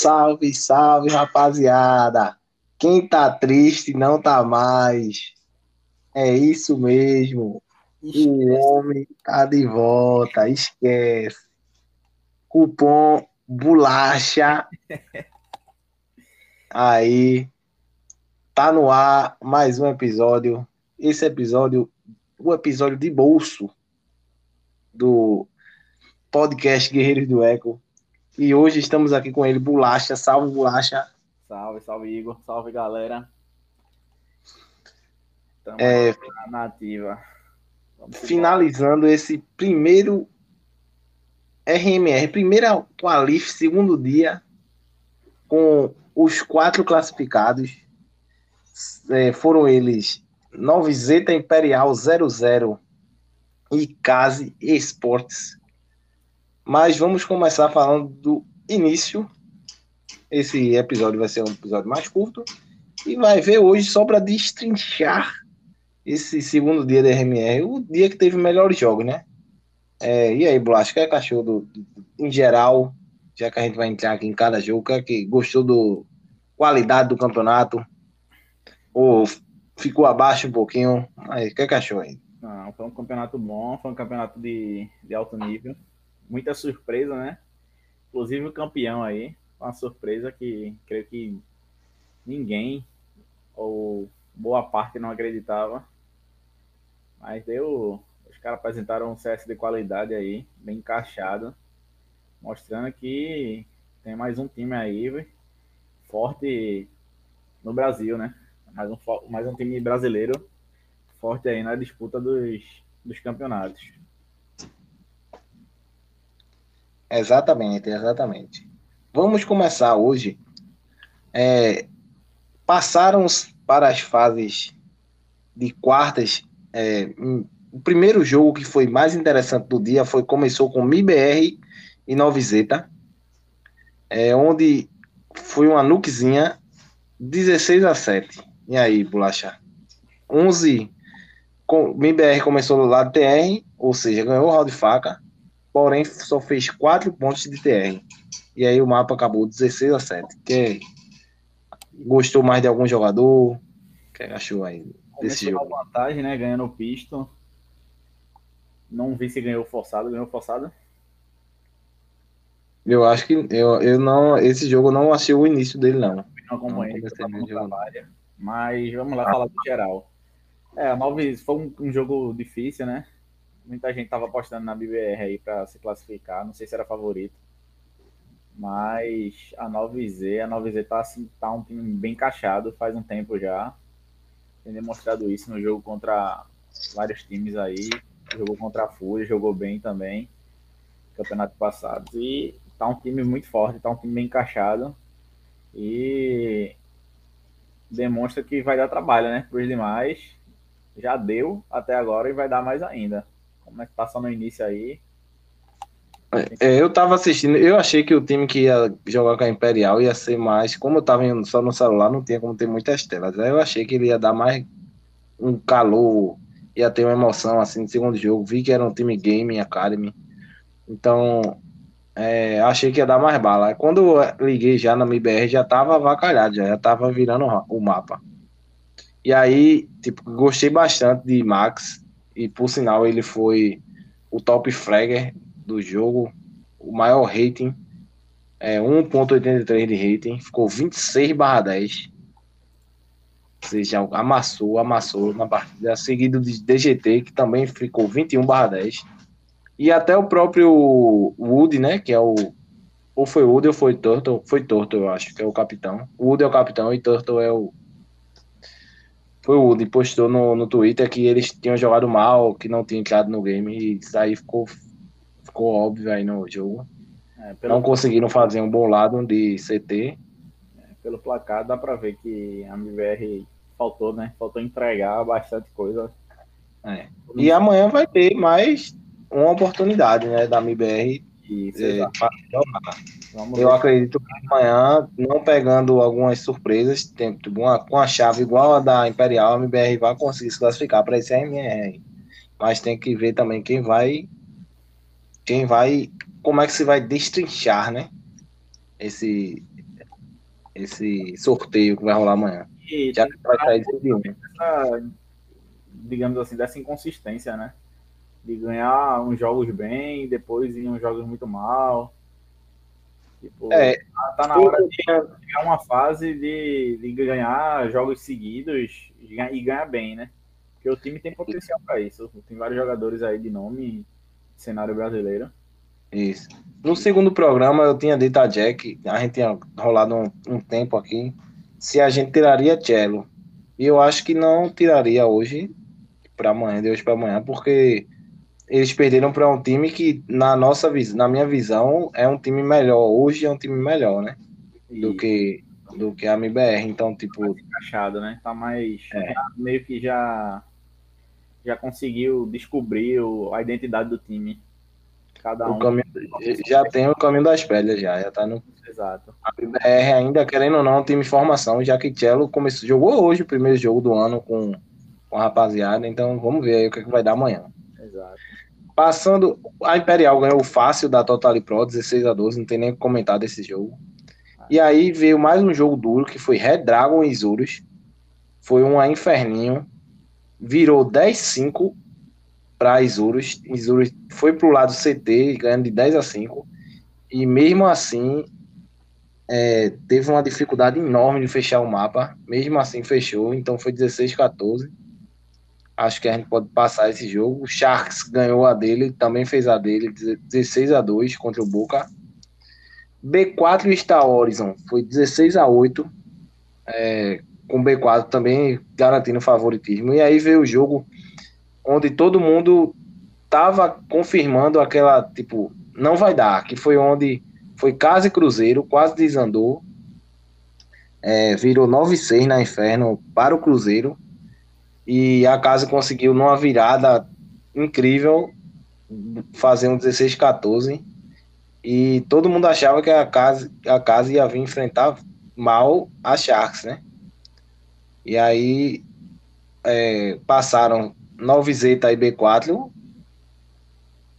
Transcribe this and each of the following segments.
Salve, salve, rapaziada! Quem tá triste não tá mais. É isso mesmo. O homem tá de volta, esquece. Cupom bolacha. Aí, tá no ar mais um episódio. Esse episódio, o episódio de bolso do podcast Guerreiros do Eco. E hoje estamos aqui com ele, Bolacha. Salve, Bolacha. Salve, salve, Igor. Salve, galera. Tamo é, na nativa. Vamos finalizando embora. esse primeiro RMR, primeira qualif, segundo dia, com os quatro classificados. É, foram eles Novizeta Imperial 00 e Case Esportes mas vamos começar falando do início. Esse episódio vai ser um episódio mais curto. E vai ver hoje só para destrinchar esse segundo dia da RMR, o dia que teve melhores jogos, né? É, e aí, Blas, que é cachorro do, em geral, já que a gente vai entrar aqui em cada jogo, que, é que gostou do qualidade do campeonato? Ou ficou abaixo um pouquinho? Aí, que é cachorro aí? Não, foi um campeonato bom, foi um campeonato de, de alto nível muita surpresa, né? Inclusive o campeão aí, uma surpresa que creio que ninguém ou boa parte não acreditava. Mas deu. Os caras apresentaram um CS de qualidade aí, bem encaixado, mostrando que tem mais um time aí forte no Brasil, né? Mais um, mais um time brasileiro forte aí na disputa dos, dos campeonatos. Exatamente, exatamente. Vamos começar hoje. É, passaram para as fases de quartas. É, o primeiro jogo que foi mais interessante do dia foi começou com MIBR e Novizeta, é, onde foi uma nukezinha 16 a 7. E aí, Bolacha? 11. Com, MIBR começou do lado TR, ou seja, ganhou o round de faca porém só fez 4 pontos de TR. E aí o mapa acabou 16 a 7. Que gostou mais de algum jogador? O que achou aí desse Começou jogo? vantagem, né? Ganhando o pisto. Não vi se ganhou forçado. Ganhou forçado? Eu acho que eu, eu não. Esse jogo eu não achei o início dele, não. Não acompanhei, não mas vamos lá ah. falar do geral. É, a 9 foi um, um jogo difícil, né? Muita gente tava apostando na BBR aí para se classificar, não sei se era favorito. Mas a 9Z, a 9Z tá, assim, tá um time bem encaixado faz um tempo já. Tem demonstrado isso no jogo contra vários times aí. Jogou contra a Fúria, jogou bem também. Campeonato passado. E tá um time muito forte, tá um time bem encaixado. E demonstra que vai dar trabalho, né? Por demais. Já deu até agora e vai dar mais ainda. Como é que passa no início aí? É, eu tava assistindo, eu achei que o time que ia jogar com a Imperial ia ser mais, como eu tava só no celular, não tinha como ter muitas telas. Aí eu achei que ele ia dar mais um calor, ia ter uma emoção assim no segundo jogo. Vi que era um time Game Academy. Então, é, achei que ia dar mais bala. Quando liguei já na MBR, já tava avacalhado, já, já tava virando o mapa. E aí, tipo, gostei bastante de Max e por sinal ele foi o top fragger do jogo, o maior rating, é 1.83 de rating, ficou 26 barra 10. Ou seja, amassou, amassou na partida, seguido de DGT, que também ficou 21 barra 10. E até o próprio Wood, né, que é o ou foi Wood ou foi Turtle, foi Turtle, eu acho, que é o capitão. Wood é o capitão e Turtle é o foi o Woody postou no, no Twitter que eles tinham jogado mal, que não tinham entrado no game, e isso aí ficou, ficou óbvio aí no jogo. É, pelo... Não conseguiram fazer um bom lado de CT. É, pelo placar dá pra ver que a MVR faltou, né? Faltou entregar bastante coisa. É. E amanhã vai ter mais uma oportunidade, né, da MBR é, Vamos eu ver. acredito que amanhã, não pegando algumas surpresas, tem, uma, com a chave igual a da Imperial, a MBR vai conseguir se classificar para esse RMR. Mas tem que ver também quem vai. Quem vai. Como é que se vai destrinchar, né? Esse, esse sorteio que vai rolar amanhã. E Já que vai sair de um. Essa, digamos assim, dessa inconsistência, né? De ganhar uns jogos bem, depois ir uns jogos muito mal. Tipo, é, tá, tá na hora de chegar uma fase de, de ganhar jogos seguidos e ganhar bem, né? Porque o time tem potencial para isso. Tem vários jogadores aí de nome cenário brasileiro. Isso. No segundo programa eu tinha dito a Jack, a gente tinha rolado um, um tempo aqui, se a gente tiraria Cello. E eu acho que não tiraria hoje para amanhã, de hoje para amanhã, porque eles perderam para um time que, na nossa visão, na minha visão, é um time melhor. Hoje é um time melhor, né? Do que, do que a MBR. Então, tipo. Mais encaixado, né? Tá mais. É. meio que já. Já conseguiu descobrir a identidade do time. Cada um. Caminho, já tem o caminho das pedras, já. Já tá no. Exato. A MBR ainda, querendo ou não, é um time de formação, já que Cello começou, jogou hoje o primeiro jogo do ano com, com a rapaziada. Então, vamos ver aí o que, é que vai dar amanhã. Exato. Passando, a Imperial ganhou fácil da Totally Pro, 16 a 12, não tem nem o que comentar desse jogo. E aí veio mais um jogo duro, que foi Red Dragon e Isurus. Foi um inferninho. Virou 10-5 para Isurus. Isurus foi pro lado CT, ganhando de 10 a 5. E mesmo assim, é, teve uma dificuldade enorme de fechar o mapa. Mesmo assim, fechou. Então foi 16 14 Acho que a gente pode passar esse jogo. O Sharks ganhou a dele, também fez a dele, 16 a 2 contra o Boca. B4 Star Horizon foi 16 a 8 é, com B4 também garantindo favoritismo. E aí veio o jogo onde todo mundo tava confirmando aquela, tipo, não vai dar, que foi onde foi Casa e Cruzeiro, quase desandou. É, virou 9-6 na Inferno para o Cruzeiro e a casa conseguiu, numa virada incrível, fazer um 16-14. E todo mundo achava que a casa, a casa ia vir enfrentar mal a Sharks, né? E aí é, passaram 9Z e B4,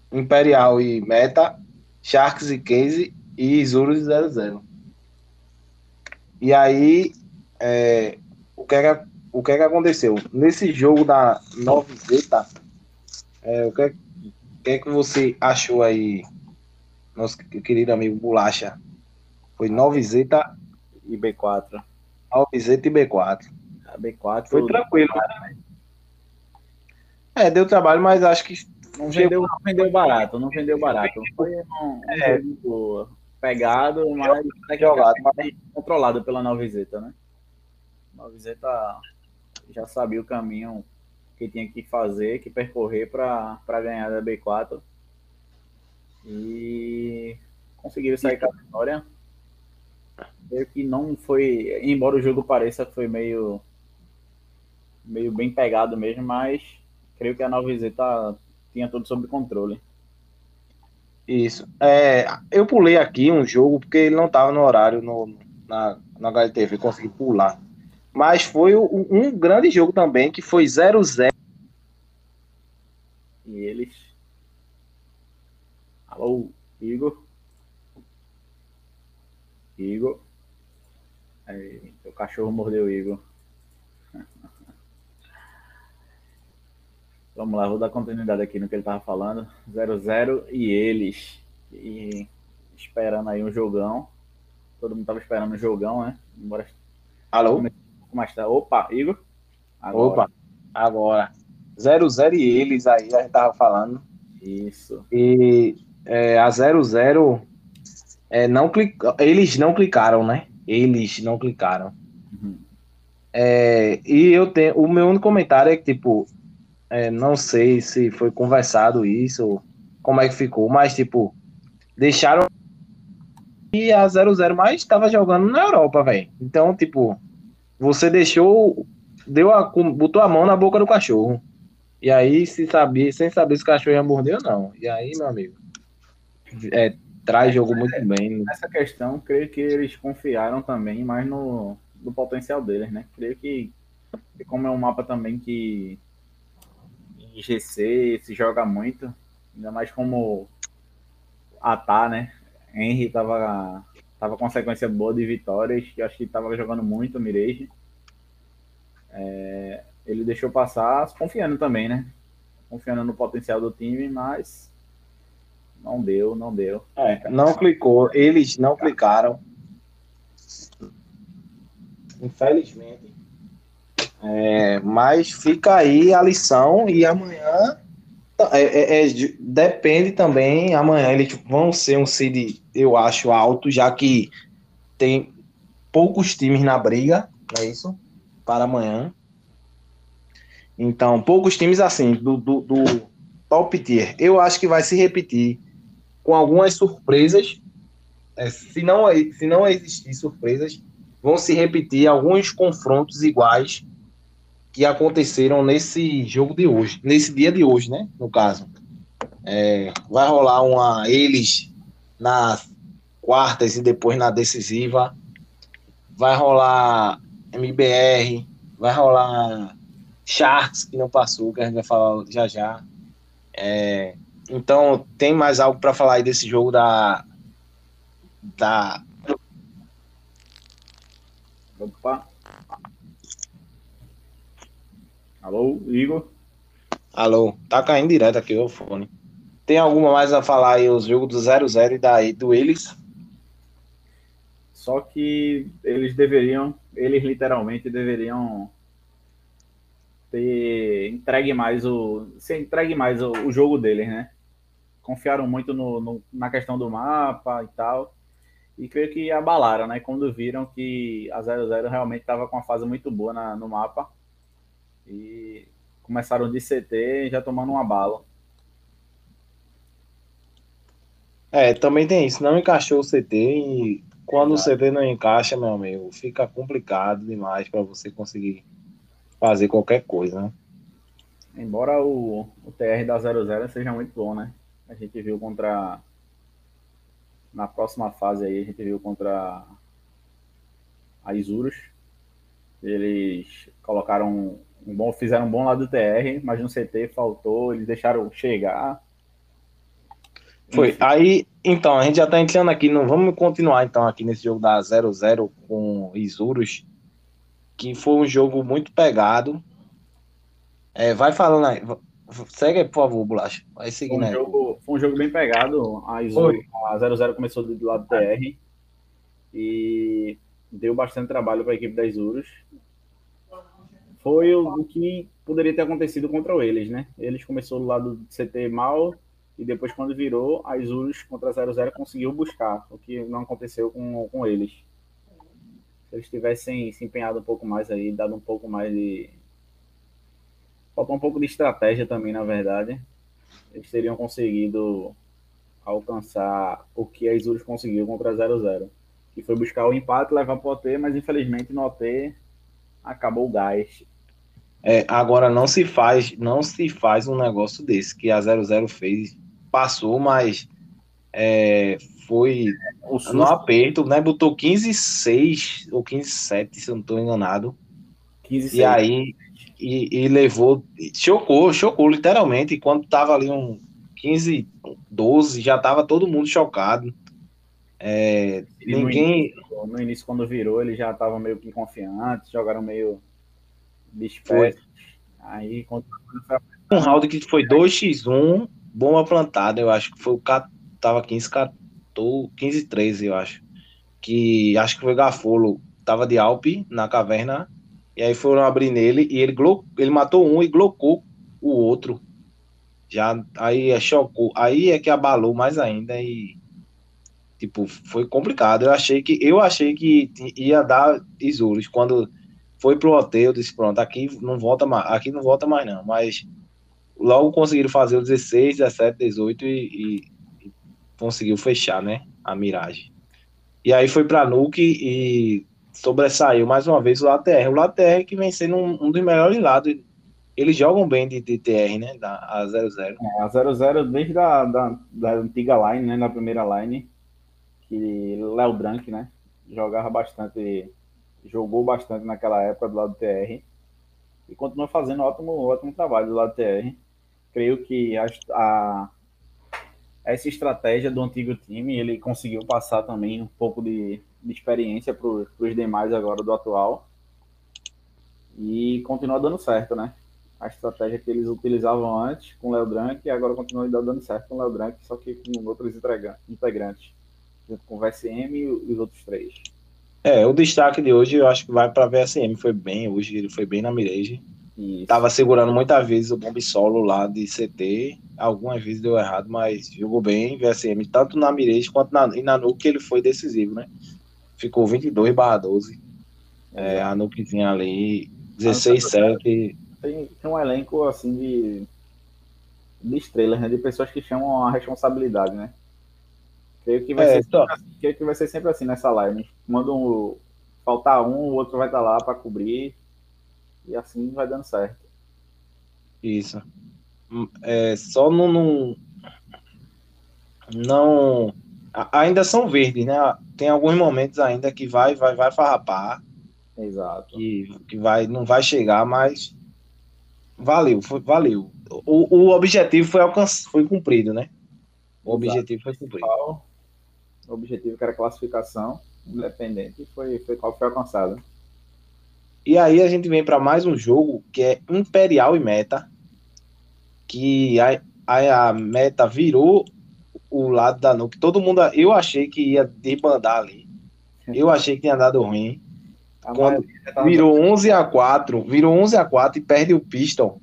Imperial e Meta, Sharks e Case e Isurus 00. E aí, é, o que é que o que é que aconteceu? Nesse jogo da 9Z, é, o que é, que é que você achou aí, nosso querido amigo Bolacha? Foi 9Z e B4. 9Z e B4. A B4 foi tranquilo. Né? É, deu trabalho, mas acho que não vendeu, não vendeu barato, não vendeu barato. Foi um, é. jogo pegado, mas, jogado, mas controlado pela 9Z, né? 9Z já sabia o caminho que tinha que fazer, que percorrer para ganhar da B4. E conseguiram sair com a vitória. Meio que não foi, embora o jogo pareça que foi meio meio bem pegado mesmo, mas creio que a 9Z tá, tinha tudo sob controle. Isso. É, eu pulei aqui um jogo porque ele não estava no horário no, na, na HLTV, consegui pular. Mas foi um grande jogo também, que foi 0-0. E eles. Alô, Igor. Igor. Aí, o cachorro mordeu o Igor. Vamos lá, vou dar continuidade aqui no que ele tava falando. 0-0 e eles. E esperando aí um jogão. Todo mundo tava esperando um jogão, né? Embora. Alô? Como está? Opa, Igor? Agora. Opa, agora. 0-0 e eles aí, a gente tava falando. Isso. E é, a 0-0 é, não clic... eles não clicaram, né? Eles não clicaram. Uhum. É, e eu tenho. O meu único comentário é que, tipo, é, não sei se foi conversado isso, como é que ficou, mas, tipo, deixaram. E a 0-0 mais estava jogando na Europa, velho. Então, tipo, você deixou, deu a, botou a mão na boca do cachorro. E aí, se sabia, sem saber se o cachorro ia morder ou não. E aí, meu amigo, é, traz jogo muito bem. Nessa questão, creio que eles confiaram também mais no, no potencial deles, né? Creio que, como é um mapa também que em GC se joga muito, ainda mais como a Tá, né? Henry tava tava com uma sequência boa de vitórias, que acho que estava jogando muito o Mirage. É, ele deixou passar confiando também, né? Confiando no potencial do time, mas não deu, não deu. É, não clicou, eles não clicaram. Infelizmente. É, mas fica aí a lição e amanhã é, é, é, depende também. Amanhã eles vão ser um seed, eu acho, alto, já que tem poucos times na briga, não é isso? Para amanhã. Então, poucos times assim, do, do, do top tier. Eu acho que vai se repetir com algumas surpresas. É, se, não, se não existir surpresas, vão se repetir alguns confrontos iguais que aconteceram nesse jogo de hoje, nesse dia de hoje, né? No caso. É, vai rolar uma eles nas quartas e depois na decisiva. Vai rolar MBR, vai rolar Sharks, que não passou, que a gente vai falar já já. É, então, tem mais algo para falar aí desse jogo da. da... Opa. Alô, Igor? Alô, tá caindo direto aqui o fone. Tem alguma mais a falar aí, os jogos do 0-0 e daí do eles? Só que eles deveriam, eles literalmente deveriam ter entregue mais o. Se entregue mais o, o jogo deles, né? Confiaram muito no, no, na questão do mapa e tal. E creio que abalaram, né? Quando viram que a 00 realmente estava com uma fase muito boa na, no mapa e começaram de CT já tomando uma bala. É, também tem isso. Não encaixou o CT e quando o CT não encaixa, meu amigo, fica complicado demais para você conseguir fazer qualquer coisa, né? Embora o, o TR da 00 seja muito bom, né? A gente viu contra. Na próxima fase aí, a gente viu contra a Isurus. Eles colocaram um bom, fizeram um bom lado do TR, mas no CT faltou, eles deixaram chegar. Foi. Aí, então, a gente já tá entrando aqui, não vamos continuar então aqui nesse jogo da 0-0 com Isurus, que foi um jogo muito pegado. É, vai falando aí. Segue aí, por favor, Bolacha. Vai seguindo foi um aí. Jogo, foi um jogo bem pegado. A Isurus, a 0-0 começou do lado do TR e deu bastante trabalho para a equipe da Isurus foi o, que poderia ter acontecido contra eles, né? Eles começou do lado do CT mal e depois quando virou, a Isurus contra 00 conseguiu buscar, o que não aconteceu com, com eles. Se eles tivessem se empenhado um pouco mais aí, dado um pouco mais de... Faltou um pouco de estratégia também, na verdade. Eles teriam conseguido alcançar o que a Isurus conseguiu contra 00. Que foi buscar o empate, levar para o OT, mas infelizmente no OT acabou o gás. É, agora não se faz, não se faz um negócio desse que a 00 fez, passou, mas é, foi no aperto, né? Botou 15-6 ou 15-7, se eu não estou enganado. 15 e aí e, e, levou, chocou, chocou literalmente. Quando tava ali um 15, 12, já tava todo mundo chocado. É, ninguém. No início, no início, quando virou, ele já tava meio que confiante, jogaram meio dispersos. Aí, quando... um round que foi 2x1, bomba plantada, eu acho que foi o tava 15 14, 15 13, eu acho. Que acho que foi Gafolo, tava de Alpe na caverna, e aí foram abrir nele e ele glo, ele matou um e glocou o outro. Já aí é chocou, aí é que abalou mais ainda e tipo, foi complicado. Eu achei que eu achei que ia dar Isurus quando foi pro hotel, disse, pronto, aqui não volta mais, aqui não volta mais não, mas logo conseguiram fazer o 16, 17, 18 e, e, e conseguiu fechar, né, a miragem. E aí foi para Nuke e sobressaiu mais uma vez o LATR. O LATR que vem sendo um, um dos melhores lados. Eles jogam bem de, de TR, né? Da, a 00. É, a 00 desde a da, da antiga line, né? Na primeira line. Que Léo Drank, né? Jogava bastante jogou bastante naquela época do lado do TR e continua fazendo ótimo, ótimo trabalho do lado do TR. Creio que a, a essa estratégia do antigo time, ele conseguiu passar também um pouco de, de experiência para os demais agora do atual. E continua dando certo, né? A estratégia que eles utilizavam antes com o Léo Drank e agora continua dando certo com o Léo Drank, só que com outros integrantes, junto com o VSM e os outros três. É, o destaque de hoje eu acho que vai para a VSM, foi bem hoje, ele foi bem na Mirage. Isso. Tava segurando muitas vezes o bomb solo lá de CT. Algumas vezes deu errado, mas jogou bem VSM, tanto na Mirage quanto na, e na Nuke ele foi decisivo, né? Ficou 22 barra 12. É, a Nukezinha ali, 16 7 tem, tem um elenco assim de, de estrelas, né? De pessoas que chamam a responsabilidade, né? Creio que vai, é, ser, sempre assim, creio que vai ser sempre assim nessa live. Manda um. Faltar um, o outro vai estar lá para cobrir e assim vai dando certo. Isso. Hum, é, só não, não, não. Ainda são verdes, né? Tem alguns momentos ainda que vai, vai, vai farrapar. Exato. Que, que vai, não vai chegar, mas valeu, foi, valeu. O, o objetivo foi, alcanç, foi cumprido, né? O Exato. objetivo foi cumprido. O objetivo que era classificação independente foi, foi qual foi alcançado. E aí a gente vem para mais um jogo que é Imperial e Meta, que a, a, a Meta virou o lado da Nuke. Todo mundo, eu achei que ia debandar ali. Eu achei que tinha dado ruim. Quando virou 11 a 4, virou 11 a 4 e perde o pistol.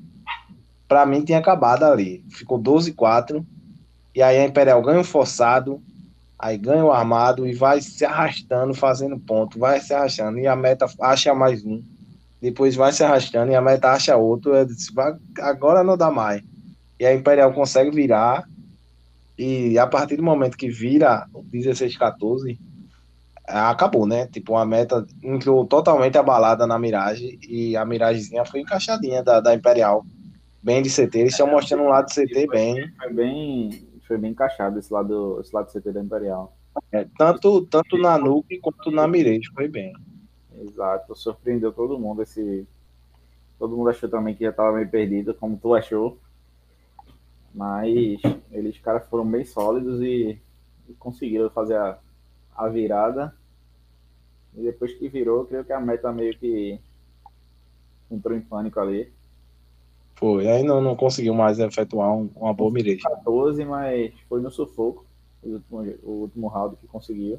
Para mim tinha acabado ali. Ficou 12 a 4. E aí a Imperial ganha o forçado, aí ganha o armado e vai se arrastando, fazendo ponto, vai se arrastando. E a meta acha mais um depois vai se arrastando e a meta acha outro, disse, agora não dá mais. E a Imperial consegue virar, e a partir do momento que vira o 16-14, acabou, né? Tipo, a meta entrou totalmente abalada na Mirage, e a Miragezinha foi encaixadinha da, da Imperial, bem de CT, eles estão mostrando um lado de CT bem. Foi bem, foi bem encaixado esse lado, esse lado CT da Imperial. É, tanto, tanto na Nuke quanto na Mirage foi bem. Exato, surpreendeu todo mundo esse. Todo mundo achou também que já estava meio perdido, como tu achou. Mas eles, caras, foram bem sólidos e, e, conseguiram fazer a, a virada. E depois que virou, creio que a meta meio que entrou em pânico ali. Foi, aí não, não conseguiu mais efetuar um, uma boa miragem. 14, mas foi no sufoco o último, o último round que conseguiu.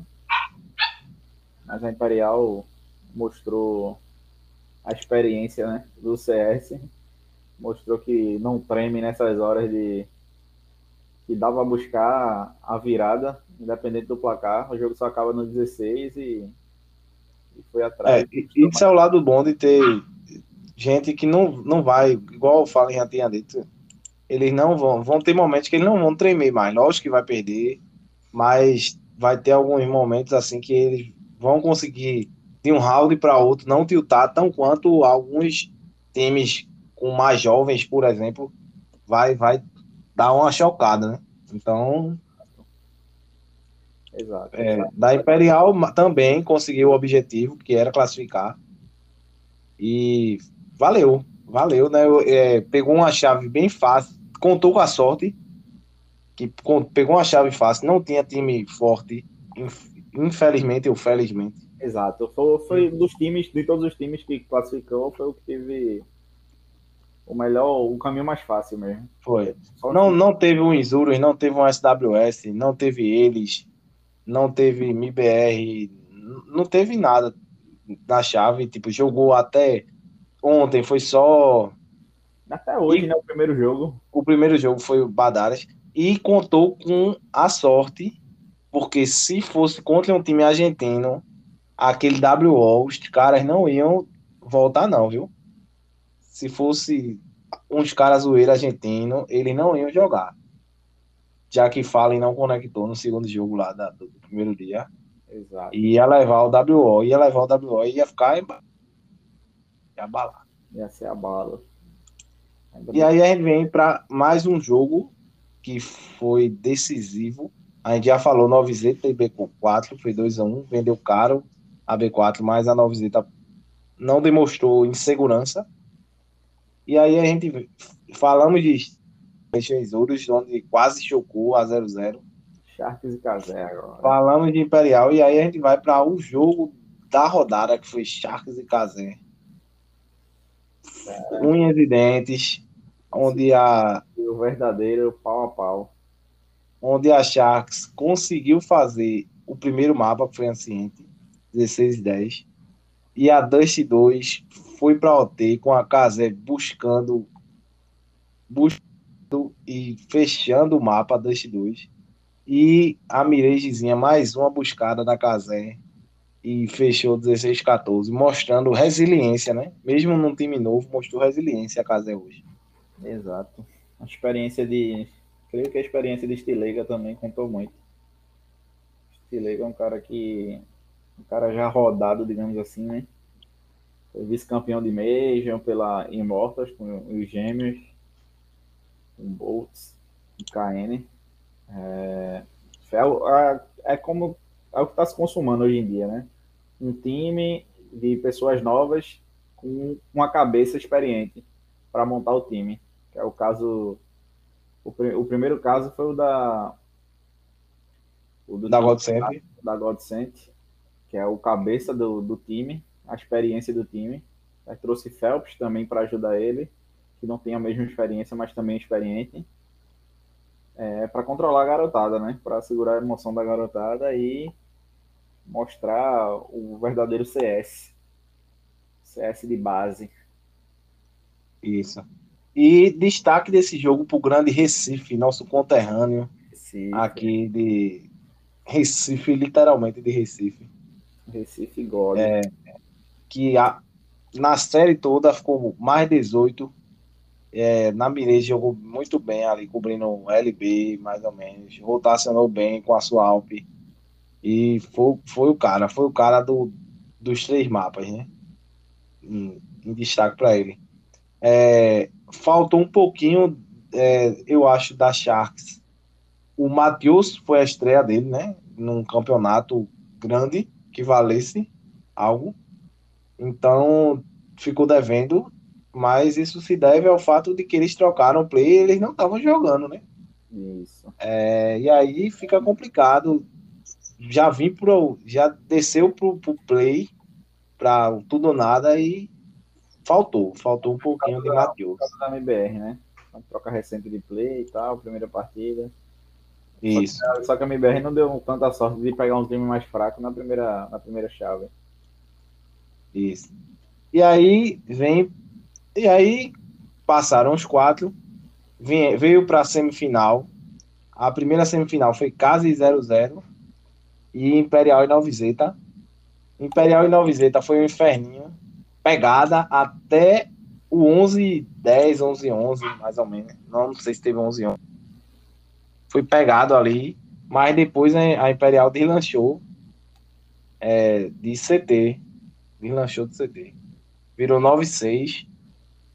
Mas a Imperial mostrou a experiência né, do CS, mostrou que não treme nessas horas de que dá para buscar a virada, independente do placar. O jogo só acaba no 16 e, e foi atrás. É, isso é o lado bom de ter gente que não, não vai, igual eu falo já tinha dito, eles não vão, vão ter momentos que eles não vão tremer mais. Lógico que vai perder, mas vai ter alguns momentos assim que eles vão conseguir de um round para outro não tiltar tão quanto alguns times com mais jovens, por exemplo, vai vai dar uma chocada, né? Então, exato, é, exato. da Imperial também conseguiu o objetivo que era classificar e valeu, valeu, né? É, pegou uma chave bem fácil, contou com a sorte que pegou uma chave fácil, não tinha time forte, infelizmente ou felizmente Exato. Foi, foi dos times, de todos os times que classificou, foi o que teve o melhor, o caminho mais fácil mesmo. Foi. não, não teve um Isurus, não teve um SWS, não teve eles, não teve MBR, não teve nada na chave. Tipo, jogou até ontem, foi só. Até hoje, e, né? O primeiro jogo. O primeiro jogo foi o Badaras. E contou com a sorte, porque se fosse contra um time argentino, aquele WO, os caras não iam voltar, não, viu? Se fosse uns caras zoeira argentino, eles não iam jogar. Já que Fallen não conectou no segundo jogo lá da, do, primeiro dia. Exato. Ia levar o WO, ia levar o WO e ia ficar ia abalar. Ia ser a bala. E aí a gente vem para mais um jogo que foi decisivo. A gente já falou 9Z, TB com 4, foi 2x1, vendeu caro a B4, mas a 9Z não demonstrou insegurança. E aí a gente falamos de Ouros, onde quase chocou a 0-0. Sharks e Casé agora. Falamos de Imperial e aí a gente vai para o jogo da rodada que foi Sharks e Casé. Unhas e dentes, onde a o verdadeiro pau a pau. Onde a Sharks conseguiu fazer o primeiro mapa, que foi Anciente, 16 e 10. E a Dust 2 foi para OT com a Casé buscando, buscando e fechando o mapa Dust 2. E a Mirejezinha mais uma buscada na Casé e fechou 16-14, mostrando resiliência, né? Mesmo num time novo, mostrou resiliência a Casé hoje. Exato. A experiência de. Creio que a experiência de Stilega também contou muito. Stilega é um cara que. Um cara já rodado, digamos assim, né? Foi vice-campeão de Major pela Immortals com os Gêmeos, com Bolts, com KN. É, é, é como é o que está se consumando hoje em dia, né? Um time de pessoas novas com uma cabeça experiente para montar o time que é o caso. O, o primeiro caso foi o da. O do da Godsend. Da Godsend, que é o cabeça do, do time, a experiência do time. Aí trouxe Phelps também para ajudar ele, que não tem a mesma experiência, mas também é experiente. É, para controlar a garotada, né? Para segurar a emoção da garotada e mostrar o verdadeiro CS. CS de base. Isso. E destaque desse jogo para o grande Recife, nosso conterrâneo Recife. aqui de Recife, literalmente de Recife. Recife Gole. É, que a, na série toda ficou mais 18. É, na Mireia jogou muito bem ali, cobrindo o LB, mais ou menos. Rotacionou bem com a sua Alp. E foi, foi o cara, foi o cara do, dos três mapas, né? Em, em destaque para ele. É, faltou um pouquinho, é, eu acho, da Sharks. O Matheus foi a estreia dele, né? Num campeonato grande que valesse algo. Então, ficou devendo, mas isso se deve ao fato de que eles trocaram o play e eles não estavam jogando, né? Isso. É, e aí fica complicado. Já vim pro. Já desceu pro, pro play para tudo ou nada e faltou, faltou um pouquinho de Matheus. da MBR, né? Uma troca recente de play e tal, primeira partida. Isso. Só que, só que, a MBR não deu tanta sorte de pegar um time mais fraco na primeira, na primeira chave. Isso. E aí vem. E aí passaram os quatro. Veio para a semifinal. A primeira semifinal foi Casa e 0-0 e Imperial e Novizeta. Imperial e Novizeta foi um inferninho pegada até o 11 10, 11 11, mais ou menos. Não, sei se teve 11 11. Foi pegado ali, mas depois a Imperial deslanchou é, de CT. Deslanchou de CT. Virou 9 6.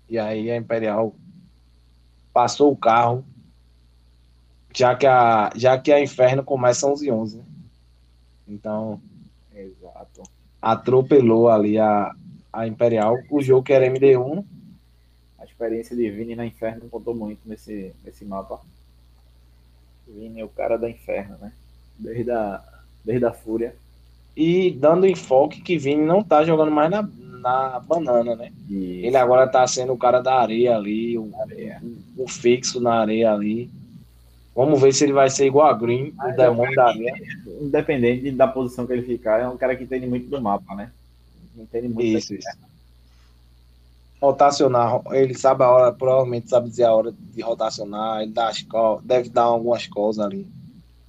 E aí a Imperial passou o carro. Já que a, já que a Inferno começa 11 11, né? Então, Exato. atropelou ali a, a Imperial, o jogo que era MD1. A experiência de Vini na Inferno contou muito nesse, nesse mapa. Vini é o cara da Inferno, né? Desde a, desde a Fúria. E dando enfoque que Vini não tá jogando mais na, na banana, né? Isso. Ele agora tá sendo o cara da areia ali, o, areia. o, o fixo na areia ali. Vamos ver se ele vai ser igual a Green, Mas o demônio é da areia. Independente da posição que ele ficar, é um cara que entende muito do mapa, né? Entende muito isso, isso. Rotacionar, ele sabe a hora, provavelmente sabe dizer a hora de rotacionar, ele dá as deve dar algumas coisas ali.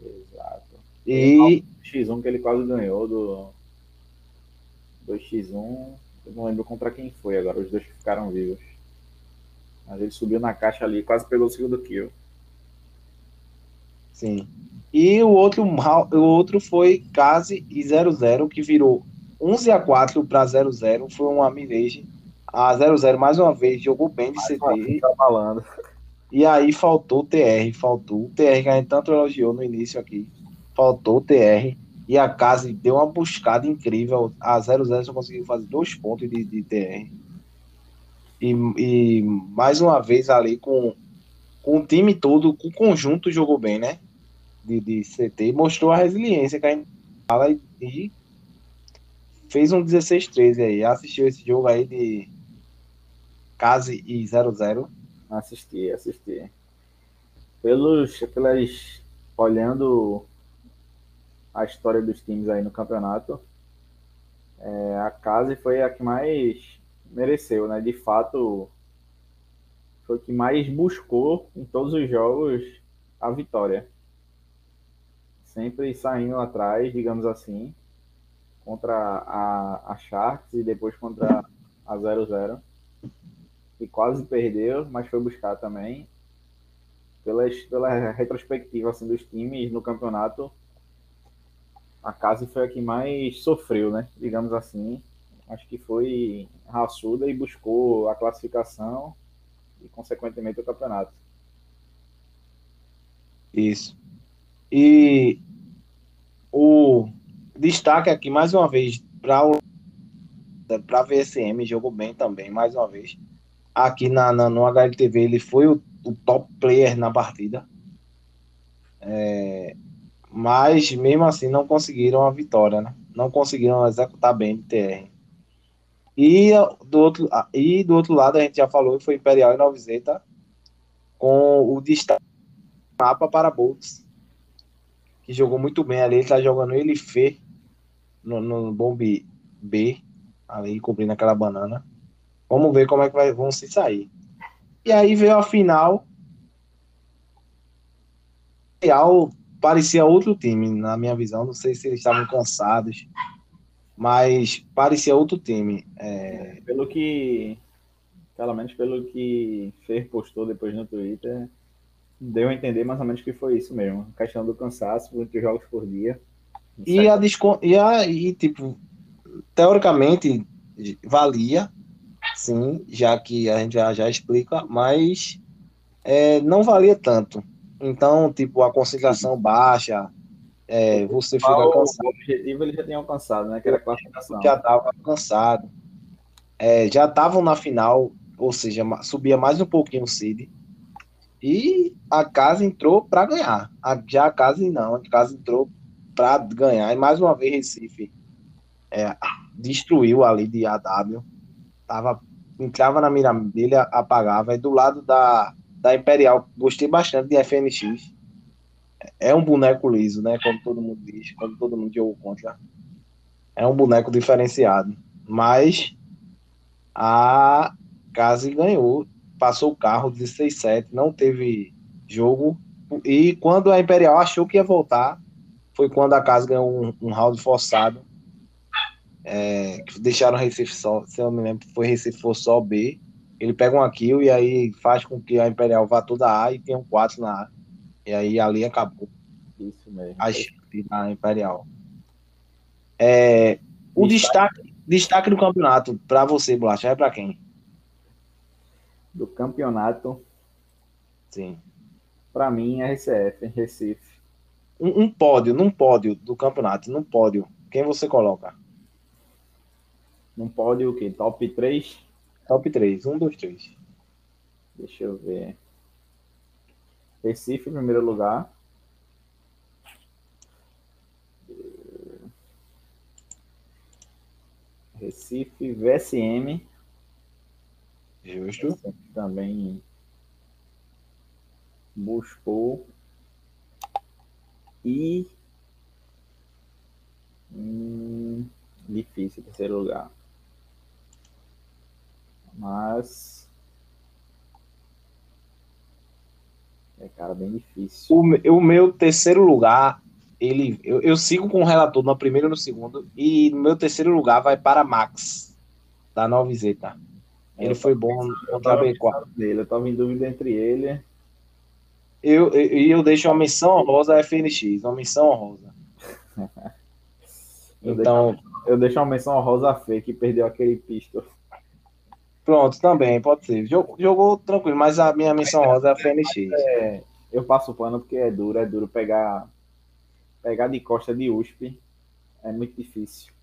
Exato. E. X1 que ele quase ganhou do. 2x1. Eu não lembro contra quem foi agora, os dois que ficaram vivos. Mas ele subiu na caixa ali quase pegou o segundo kill. Sim. E o outro, o outro foi Case e 00, que virou 11 a 4 para 0-0 foi uma mirage. A 0-0 mais uma vez jogou bem de CT. Tá falando. E aí faltou o TR, faltou o TR que a gente tanto elogiou no início aqui. Faltou o TR. E a casa deu uma buscada incrível. A 0-0 só conseguiu fazer dois pontos de, de TR. E, e, mais uma vez ali com, com o time todo, com o conjunto jogou bem, né? De, de CT, mostrou a resiliência que a gente fala e, e fez um 16-13 aí. Assistiu esse jogo aí de Case e 0-0? Assisti, assisti. Pelos, pelas, olhando a história dos times aí no campeonato, é, a Case foi a que mais mereceu, né? De fato, foi que mais buscou em todos os jogos a vitória. Sempre saindo atrás, digamos assim, contra a, a Sharks e depois contra a 0-0. E quase perdeu, mas foi buscar também. Pela, pela retrospectiva assim, dos times no campeonato, a Casa foi a que mais sofreu, né? Digamos assim. Acho que foi raçuda e buscou a classificação e, consequentemente, o campeonato. Isso. E o destaque aqui, mais uma vez, para o para a VSM, jogou bem também, mais uma vez. Aqui na, na, no HLTV, ele foi o, o top player na partida. É, mas, mesmo assim, não conseguiram a vitória, né? Não conseguiram executar bem de TR. E do outro, e do outro lado, a gente já falou que foi Imperial e Novizeta com o destaque mapa para Boltz, que jogou muito bem ali. Ele está jogando ele Fê no, no Bomb B, ali cobrindo aquela banana. Vamos ver como é que vai, vão se sair. E aí veio a final. Imperial parecia outro time, na minha visão. Não sei se eles estavam cansados mas parecia outro time. É... Pelo que, pelo menos pelo que Fer postou depois no Twitter, deu a entender mais ou menos que foi isso mesmo. A questão do cansaço, muitos jogos por dia. E a, descon... e a e, tipo, teoricamente valia, sim, já que a gente já, já explica, mas é, não valia tanto. Então, tipo, a concentração baixa, é, você fica cansado. O objetivo ele já tinha alcançado, né? Que era a classificação. Já estava alcançado. É, já estavam na final, ou seja, subia mais um pouquinho o Cid. E a casa entrou para ganhar. A, já a casa não, a casa entrou para ganhar. E mais uma vez Recife é, destruiu ali de AW. Tava, entrava na mira dele, apagava. E do lado da, da Imperial, gostei bastante de FNX é um boneco liso, né? Como todo mundo diz, quando todo mundo jogou contra. É um boneco diferenciado. Mas a Case ganhou, passou o carro 16-7, não teve jogo. E quando a Imperial achou que ia voltar, foi quando a Casa ganhou um, um round forçado. É, que deixaram Recife só, se eu me lembro, foi Recife só B. Ele pega um kill e aí faz com que a Imperial vá toda A e tenha um 4 na A. E aí ali acabou. Isso mesmo. A chance da Imperial. É, o destaque, destaque do campeonato para você, Bolacha, é para quem? Do campeonato. Sim. Para mim, é RCF, Recife. Um, um, pódio, num pódio do campeonato, num pódio. Quem você coloca? Num pódio o quê? Top 3? Top 3, um, dois, três. Deixa eu ver. Recife em primeiro lugar. Recife, VSM. Justo. Também buscou. E. Hum, difícil, terceiro lugar. Mas. É, cara, bem difícil. O, o meu terceiro lugar, ele, eu, eu, sigo com o relator no primeiro e no segundo, e no meu terceiro lugar vai para Max, da Novizeta. Ele é, foi bom contra a B4. Dele, eu estava em dúvida entre ele. Eu, eu, eu deixo uma menção honrosa a FNX, uma menção honrosa. então, deixo, eu deixo uma menção honrosa a Fê, que perdeu aquele pistol. Pronto, também, pode ser. Jogou, jogou tranquilo, mas a minha missão rosa é a FNX. É, eu passo o pano porque é duro, é duro pegar pegar de costa de USP. É muito difícil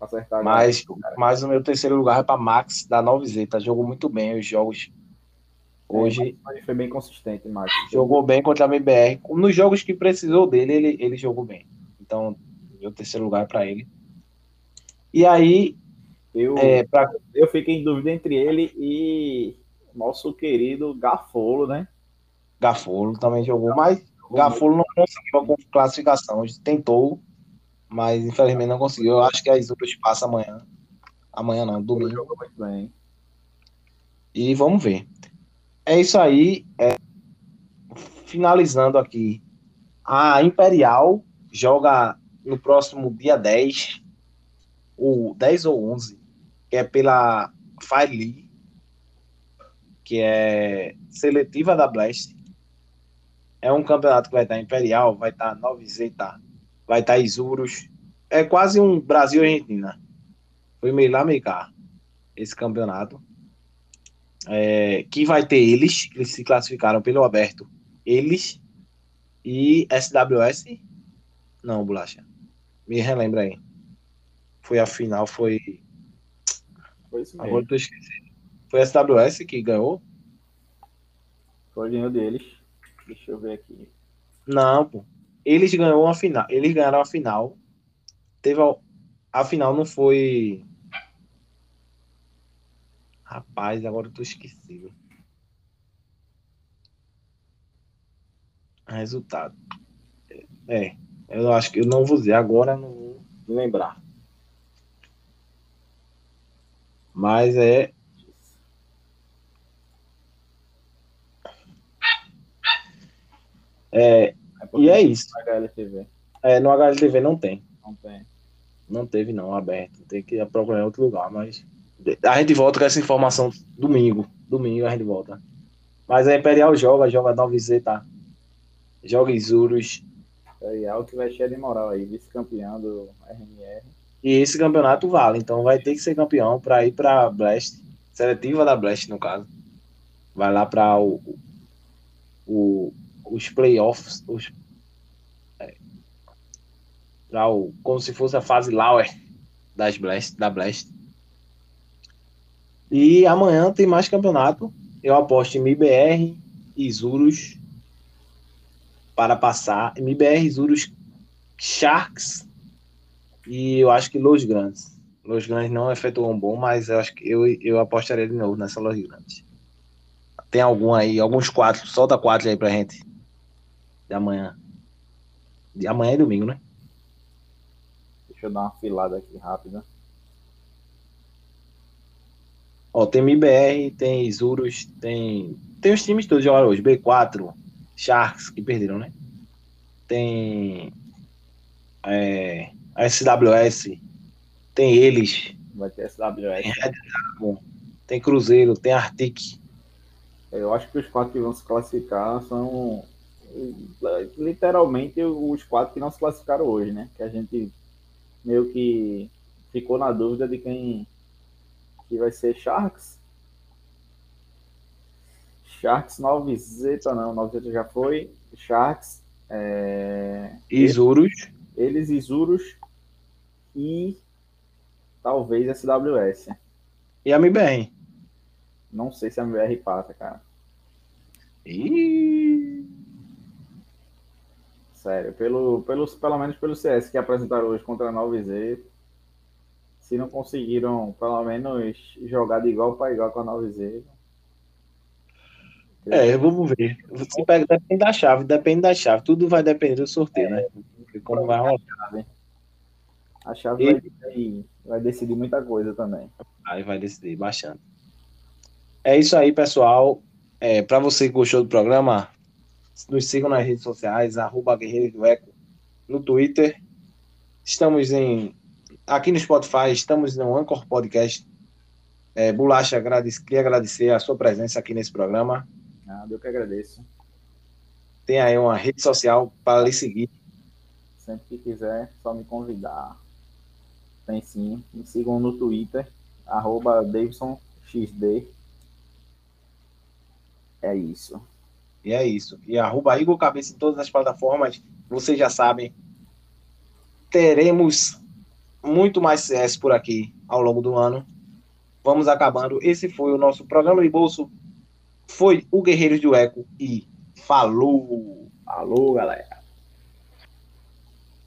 acertar. Mas, mas o meu terceiro lugar é para Max da Novizeta. Jogou muito bem os jogos Hoje é, foi bem consistente, Marcos. Jogou bem contra a MBR. Nos jogos que precisou dele, ele, ele jogou bem. Então, o terceiro lugar para ele. E aí. Eu, é, pra... eu fiquei em dúvida entre ele e nosso querido Gafolo, né? Gafolo também jogou, mas Gafolo não conseguiu a classificação. Tentou, mas infelizmente não conseguiu. Eu acho que a Isurus passa amanhã. Amanhã não, domingo. Jogou muito bem. E vamos ver. É isso aí. É... Finalizando aqui. A Imperial joga no próximo dia 10, ou 10 ou 11, que é pela Fire que é seletiva da Blast. É um campeonato que vai estar Imperial, vai estar Nova Zeta, vai estar Isurus. É quase um Brasil-Argentina. Foi meio lá, meio cá, esse campeonato. É, que vai ter eles, que eles se classificaram pelo aberto. Eles e SWS. Não, Bolacha. Me relembra aí. Foi a final, foi. Foi isso mesmo. Agora eu tô esquecendo. Foi a SWS que ganhou? Foi ganhou deles. Deixa eu ver aqui. Não, pô. Eles ganhou a final. Eles ganharam a final. Teve a, a final não foi. Rapaz, agora eu tô esquecido. Resultado. É, eu acho que eu não vou dizer agora, não vou lembrar. Mas é. É, é e é isso. No HLTV. É, no HLTV não tem. Não tem. Não teve, não, aberto. Tem que procurar em outro lugar, mas. A gente volta com essa informação domingo. Domingo a gente volta. Mas a Imperial joga, joga 9Z, tá? Joga Isurus. Imperial que vai cheio de moral aí, vice-campeão do RMR. E esse campeonato vale, então vai ter que ser campeão para ir para Blast, seletiva da Blast no caso. Vai lá para o, o, os playoffs, os, é, o, como se fosse a fase Lauer das Blast, da Blast. E amanhã tem mais campeonato. Eu aposto em MBR, Isurus para passar. MBR, Isurus, Sharks e eu acho que Los Grandes. Los Grandes não efetuou um bom, mas eu acho que eu, eu apostaria de novo nessa Los Grandes. Tem algum aí, alguns quatro, solta quatro aí pra gente. De amanhã. De amanhã e domingo, né? Deixa eu dar uma filada aqui rápida. Ó, tem MBR, tem Isurus, tem. Tem os times todos jogaram hoje. B4, Sharks, que perderam, né? Tem. É, a SWS, tem eles. Vai ter SWS. Tem Red Dragon, tem Cruzeiro, tem Arctic. Eu acho que os quatro que vão se classificar são literalmente os quatro que não se classificaram hoje, né? Que a gente meio que ficou na dúvida de quem que vai ser Sharks. Sharks 9Z, não, 9Z já foi. Sharks. É... Isurus. Eles, Isurus e talvez SWS. E a MBR? Não sei se a MBR passa, cara. E... Sério, pelo, pelo, pelo menos pelo CS que apresentaram hoje contra a 9Z, se não conseguiram pelo menos jogar de igual para igual com a 9Z. É, vamos ver. Você pega, depende da chave, depende da chave. Tudo vai depender do sorteio, né? Como vai rolar. A chave e... vai, vai, decidir muita coisa também. Aí vai decidir bastante. É isso aí, pessoal. É, Para você que gostou do programa, nos sigam nas redes sociais, arroba Guerreiro do Eco, no Twitter. Estamos em. Aqui no Spotify, estamos no Anchor Podcast. É, Bolacha, agradece, queria agradecer a sua presença aqui nesse programa. Nada, eu que agradeço. Tem aí uma rede social para lhe seguir. Sempre que quiser, só me convidar. Tem sim. Me sigam no Twitter, arroba DavisonXD. É isso. E é isso. E arroba Igor Cabeça em todas as plataformas. Vocês já sabem. Teremos muito mais CS por aqui ao longo do ano. Vamos acabando. Esse foi o nosso programa de bolso Foi o Guerreiros do Eco e falou! Falou, galera!